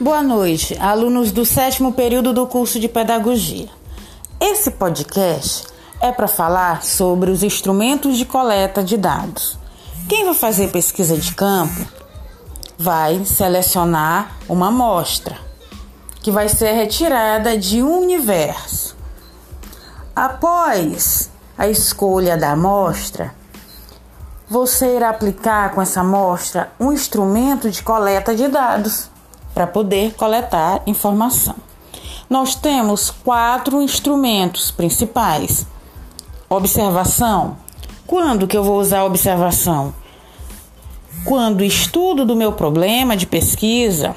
Boa noite, alunos do sétimo período do curso de Pedagogia. Esse podcast é para falar sobre os instrumentos de coleta de dados. Quem vai fazer pesquisa de campo vai selecionar uma amostra que vai ser retirada de um universo. Após a escolha da amostra, você irá aplicar com essa amostra um instrumento de coleta de dados para poder coletar informação. Nós temos quatro instrumentos principais. Observação. Quando que eu vou usar a observação? Quando o estudo do meu problema de pesquisa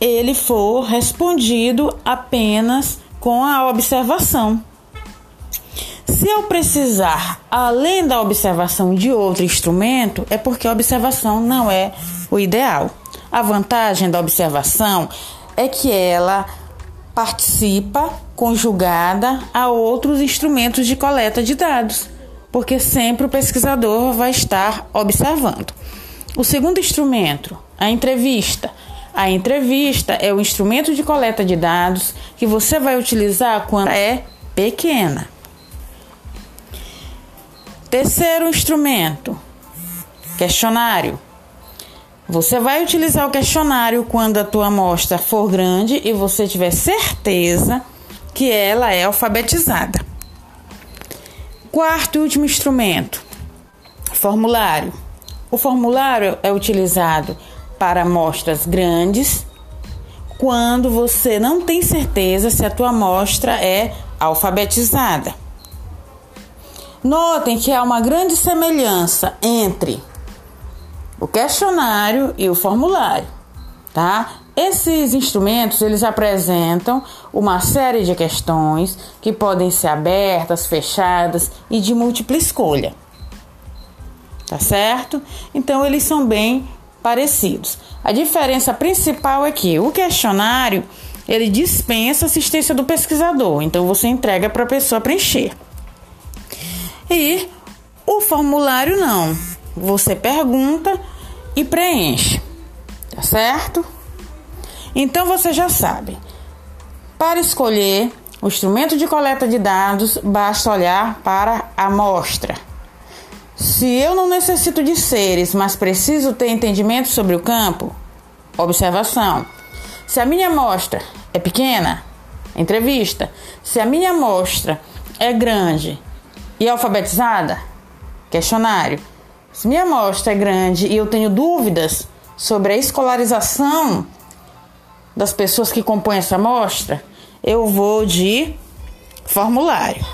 ele for respondido apenas com a observação. Se eu precisar, além da observação de outro instrumento, é porque a observação não é o ideal. A vantagem da observação é que ela participa conjugada a outros instrumentos de coleta de dados, porque sempre o pesquisador vai estar observando. O segundo instrumento, a entrevista. A entrevista é o instrumento de coleta de dados que você vai utilizar quando é pequena. Terceiro instrumento, questionário. Você vai utilizar o questionário quando a tua amostra for grande e você tiver certeza que ela é alfabetizada. Quarto e último instrumento, formulário. O formulário é utilizado para amostras grandes quando você não tem certeza se a tua amostra é alfabetizada. Notem que há uma grande semelhança entre o questionário e o formulário, tá? Esses instrumentos, eles apresentam uma série de questões que podem ser abertas, fechadas e de múltipla escolha. Tá certo? Então eles são bem parecidos. A diferença principal é que o questionário, ele dispensa assistência do pesquisador, então você entrega para a pessoa preencher. E o formulário não. Você pergunta e preenche, tá certo? Então você já sabe. Para escolher o instrumento de coleta de dados, basta olhar para a amostra. Se eu não necessito de seres, mas preciso ter entendimento sobre o campo, observação. Se a minha amostra é pequena, entrevista. Se a minha amostra é grande e alfabetizada, questionário. Se minha amostra é grande e eu tenho dúvidas sobre a escolarização das pessoas que compõem essa amostra, eu vou de formulário.